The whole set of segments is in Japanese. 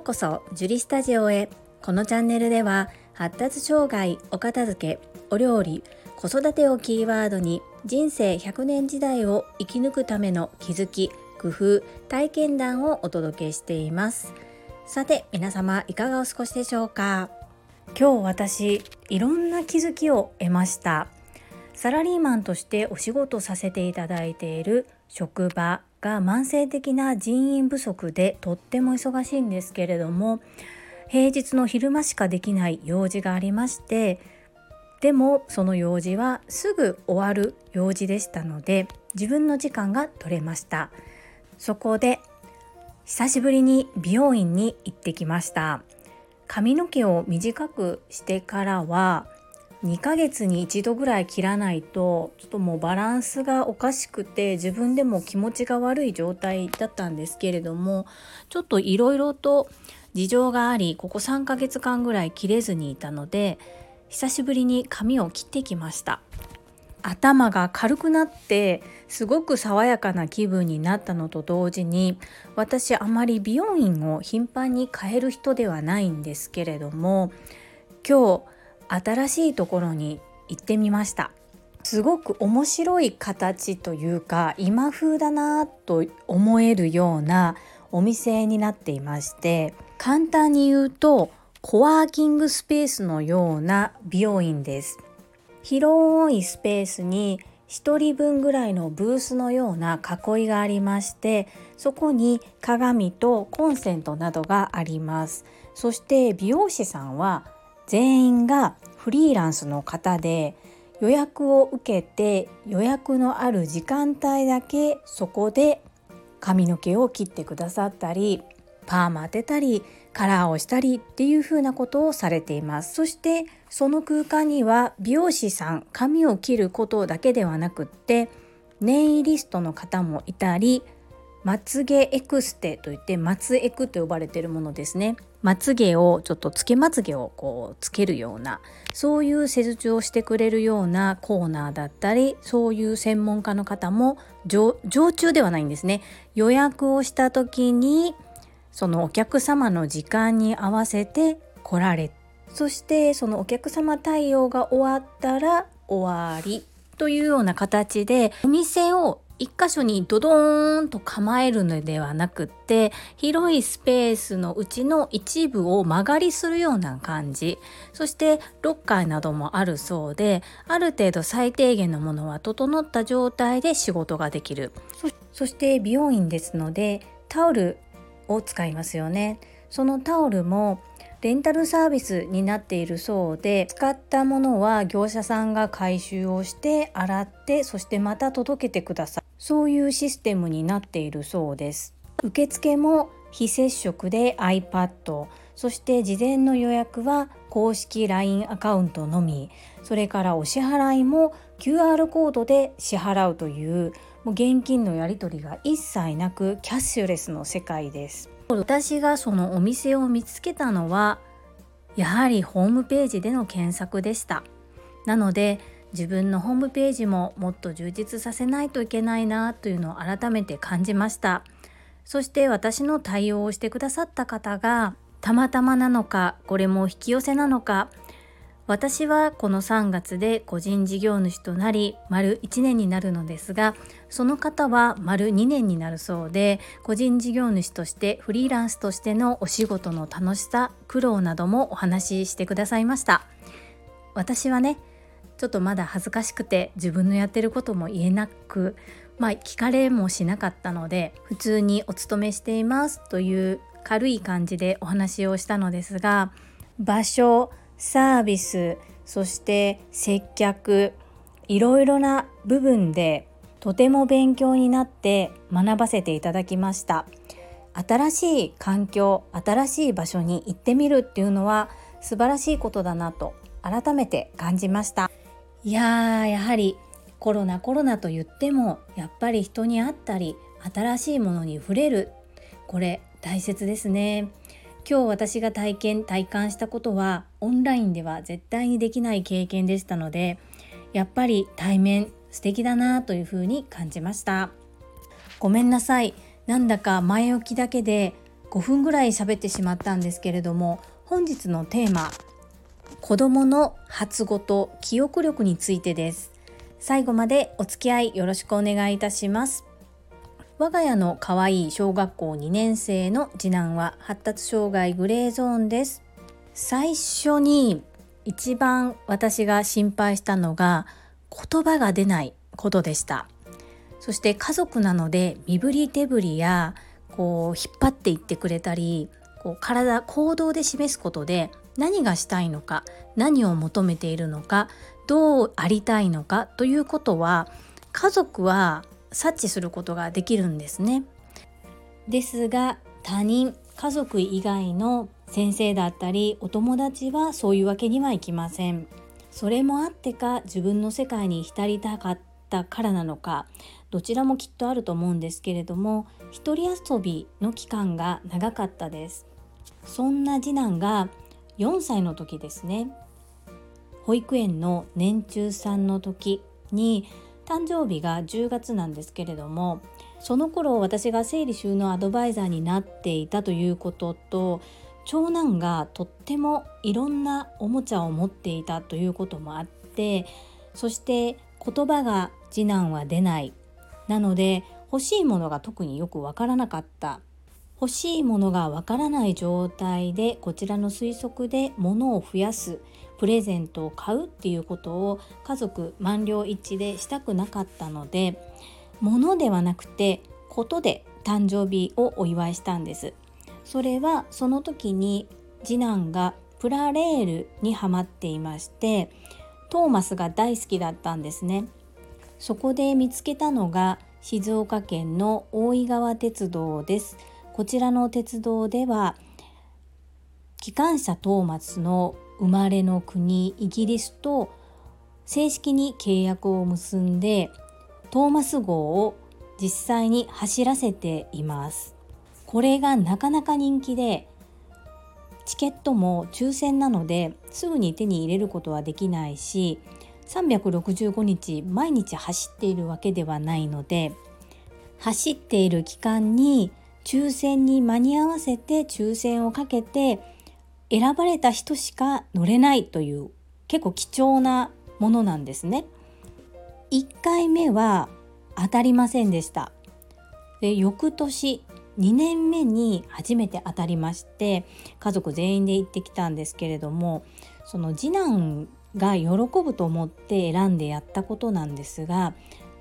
うこそジュリスタジオへ。このチャンネルでは発達障害お片付けお料理子育てをキーワードに人生100年時代を生き抜くための気づき工夫体験談をお届けしています。さて皆様いかがお過ごしでしょうか？今日私いろんな気づきを得ました。サラリーマンとしてお仕事させていただいている職場が慢性的な人員不足でとっても忙しいんですけれども平日の昼間しかできない用事がありましてでもその用事はすぐ終わる用事でしたので自分の時間が取れました。そこで久しぶりに美容院に行ってきました。髪の毛を短くしてからは2ヶ月に1度ぐらい切らないとちょっともうバランスがおかしくて自分でも気持ちが悪い状態だったんですけれどもちょっといろいろと事情がありここ3ヶ月間ぐらい切れずにいたので久しぶりに髪を切ってきました。頭が軽くなってすごく爽やかな気分になったのと同時に私あまり美容院を頻繁に変える人ではないんですけれども今日新しいところに行ってみました。すごく面白い形というか今風だなと思えるようなお店になっていまして簡単に言うとコワーキングスペースのような美容院です。広いスペースに1人分ぐらいのブースのような囲いがありましてそこに鏡とコンセントなどがあります。そして美容師さんは全員がフリーランスの方で予約を受けて予約のある時間帯だけそこで髪の毛を切ってくださったりパーマ当てたりカラーをしたりっていう風なことをされています。そしてその空間には美容師さん髪を切ることだけではなくってネイリストの方もいたりまつげエクステといってまつエクと呼ばれているものですね。まつげをちょっとつけまつげをこうつけるようなそういう施術をしてくれるようなコーナーだったりそういう専門家の方も常駐ではないんですね。予約をした時にそのお客様の時間に合わせて来られそしてそのお客様対応が終わったら終わりというような形でお店を一箇所にドドーンと構えるのではなくって広いスペースのうちの一部を間借りするような感じ。そしてロッカーなどもあるそうである程度最低限のものは整った状態で仕事ができる。そして美容院ですのでタオルを使いますよね。そのタオルもレンタルサービスになっているそうで使ったものは業者さんが回収をして洗ってそしてまた届けてください。そういうシステムになっているそうです。受付も非接触で iPad そして事前の予約は公式 LINE アカウントのみ。それからお支払いも QR コードで支払うというもう現金のやり取りが一切なくキャッシュレスの世界です。私がそのお店を見つけたのはやはりホームページでの検索でした。なので自分のホームページももっと充実させないといけないなというのを改めて感じました。そして私の対応をしてくださった方がたまたまなのかこれも引き寄せなのか。私はこの3月で個人事業主となり丸1年になるのですがその方は丸2年になるそうで個人事業主としてフリーランスとしてのお仕事の楽しさ苦労などもお話ししてくださいました。私はねちょっとまだ恥ずかしくて自分のやってることも言えなくまあ聞かれもしなかったので普通にお勤めしていますという軽い感じでお話をしたのですが場所サービスそして接客いろいろな部分でとても勉強になって学ばせていただきました。新しい環境新しい場所に行ってみるっていうのは素晴らしいことだなと改めて感じました。いやーやはりコロナコロナと言ってもやっぱり人に会ったり新しいものに触れる。これ大切ですね。今日私が体験体感したことはオンラインでは絶対にできない経験でしたのでやっぱり対面素敵だなというふうに感じました。ごめんなさい。なんだか前置きだけで5分ぐらい喋ってしまったんですけれども本日のテーマ子どもの発語と記憶力についてです。最後までお付き合いよろしくお願いいたします。我が家の可愛い小学校2年生の次男は発達障害グレーゾーンです。最初に一番私が心配したのが言葉が出ないことでした。そして家族なので身振り手振りやこう引っ張っていってくれたりこう体行動で示すことで何がしたいのか何を求めているのかどうありたいのかということは家族は察知することができるんですね。ですが他人家族以外の先生だったりお友達はそういうわけにはいきません。それもあってか自分の世界に浸りたかったからなのかどちらもきっとあると思うんですけれども一人遊びの期間が長かったですそんな次男が4歳の時ですね。保育園の年中さんの時に誕生日が10月なんですけれどもその頃私が整理収納アドバイザーになっていたということと長男がとってもいろんなおもちゃを持っていたということもあってそして言葉が次男は出ない。なので欲しいものが特によくわからなかった。欲しいものがわからない状態でこちらの推測で物を増やすプレゼントを買うっていうことを家族満了一致でしたくなかったので物ではなくてことで誕生日をお祝いしたんです。それはその時に次男がプラレールにハマっていましてトーマスが大好きだったんですね。そこで見つけたのが静岡県の大井川鉄道です。こちらの鉄道では機関車トーマスの生まれの国イギリスと正式に契約を結んでトーマス号を実際に走らせています。これがなかなか人気でチケットも抽選なのですぐに手に入れることはできないし365日毎日走っているわけではないので走っている期間に抽選に間に合わせて抽選をかけて選ばれた人しか乗れないという結構貴重なものなんですね。1回目は当たりませんでした。で翌年2年目に初めて当たりまして家族全員で行ってきたんですけれどもその次男が喜ぶと思って選んでやったことなんですが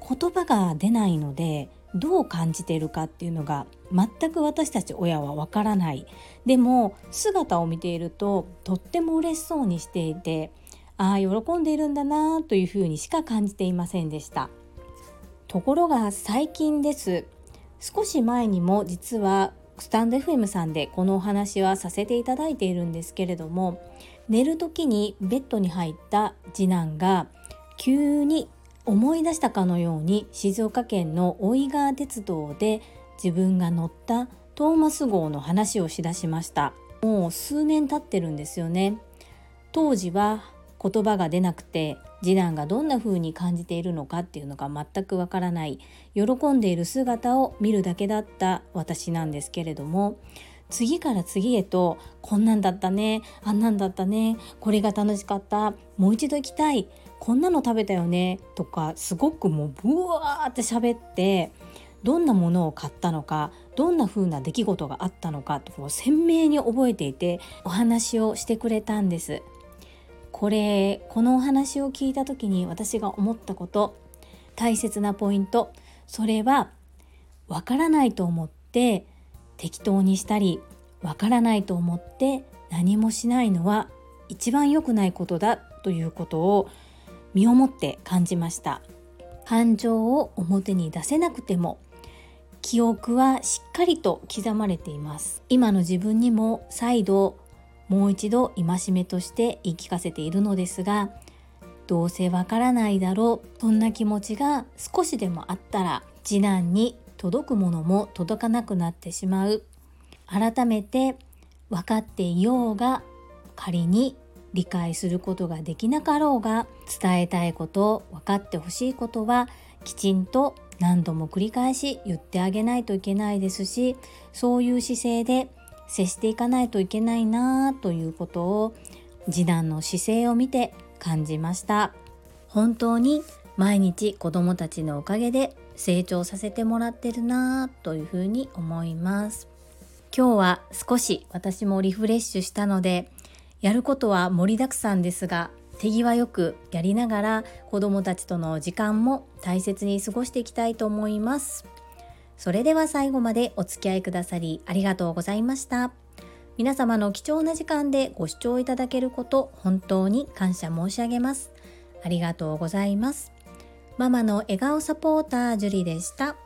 言葉が出ないのでどう感じているかっていうのが全く私たち親はわからない。でも姿を見ているととっても嬉しそうにしていてああ喜んでいるんだなというふうにしか感じていませんでした。ところが最近です。少し前にも実はスタンド FM さんでこのお話はさせていただいているんですけれども寝る時にベッドに入った次男が急に思い出したかのように静岡県の大井川鉄道で自分が乗ったトーマス号の話をしだしました。もう数年経ってるんですよね。当時は言葉が出なくて次男がどんな風に感じているのかっていうのが全くわからない喜んでいる姿を見るだけだった私なんですけれども次から次へとこんなんだったねあんなんだったねこれが楽しかったもう一度行きたいこんなの食べたよねとかすごくもうブワーって喋ってどんなものを買ったのかどんな風な出来事があったのかと鮮明に覚えていてお話をしてくれたんです。これこのお話を聞いた時に私が思ったこと大切なポイントそれはわからないと思って適当にしたりわからないと思って何もしないのは一番良くないことだということを身をもって感じました。感情を表に出せなくても記憶はしっかりと刻まれています。今の自分にも再度もう一度戒めとして言い聞かせているのですがどうせわからないだろうそんな気持ちが少しでもあったら次男に届くものも届かなくなってしまう。改めて分かっていようが仮に理解することができなかろうが伝えたいこと分かってほしいことはきちんと何度も繰り返し言ってあげないといけないですしそういう姿勢で接していかないといけないなということを次男の姿勢を見て感じました。本当に毎日子供たちのおかげで成長させてもらってるなというふうに思います。今日は少し私もリフレッシュしたのでやることは盛りだくさんですが手際よくやりながら子供たちとの時間も大切に過ごしていきたいと思います。それでは最後までお付き合いくださりありがとうございました。皆様の貴重な時間でご視聴いただけること本当に感謝申し上げます。ありがとうございます。ママの笑顔サポータージュリでした。